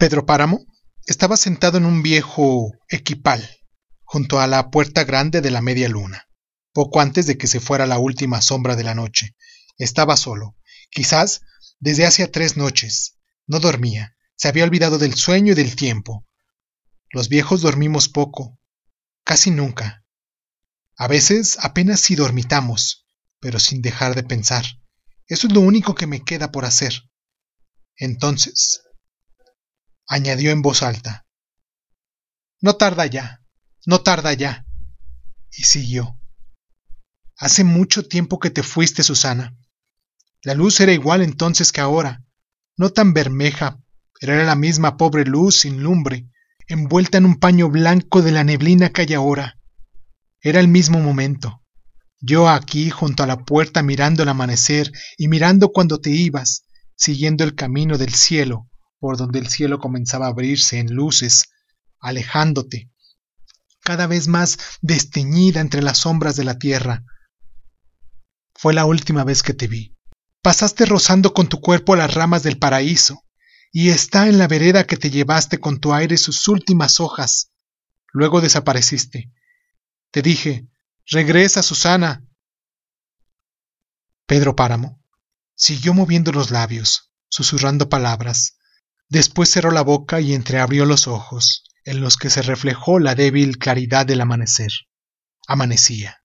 Pedro Páramo estaba sentado en un viejo equipal junto a la puerta grande de la media luna, poco antes de que se fuera la última sombra de la noche. Estaba solo, quizás desde hacía tres noches. No dormía, se había olvidado del sueño y del tiempo. Los viejos dormimos poco, casi nunca. A veces apenas si dormitamos, pero sin dejar de pensar. Eso es lo único que me queda por hacer. Entonces, añadió en voz alta, no tarda ya, no tarda ya. Y siguió. Hace mucho tiempo que te fuiste, Susana. La luz era igual entonces que ahora, no tan bermeja, pero era la misma pobre luz sin lumbre, envuelta en un paño blanco de la neblina que hay ahora. Era el mismo momento. Yo aquí junto a la puerta mirando el amanecer y mirando cuando te ibas, siguiendo el camino del cielo, por donde el cielo comenzaba a abrirse en luces, alejándote, cada vez más desteñida entre las sombras de la tierra. Fue la última vez que te vi. Pasaste rozando con tu cuerpo las ramas del paraíso, y está en la vereda que te llevaste con tu aire sus últimas hojas. Luego desapareciste. Te dije, regresa, Susana. Pedro Páramo siguió moviendo los labios, susurrando palabras. Después cerró la boca y entreabrió los ojos, en los que se reflejó la débil claridad del amanecer. Amanecía.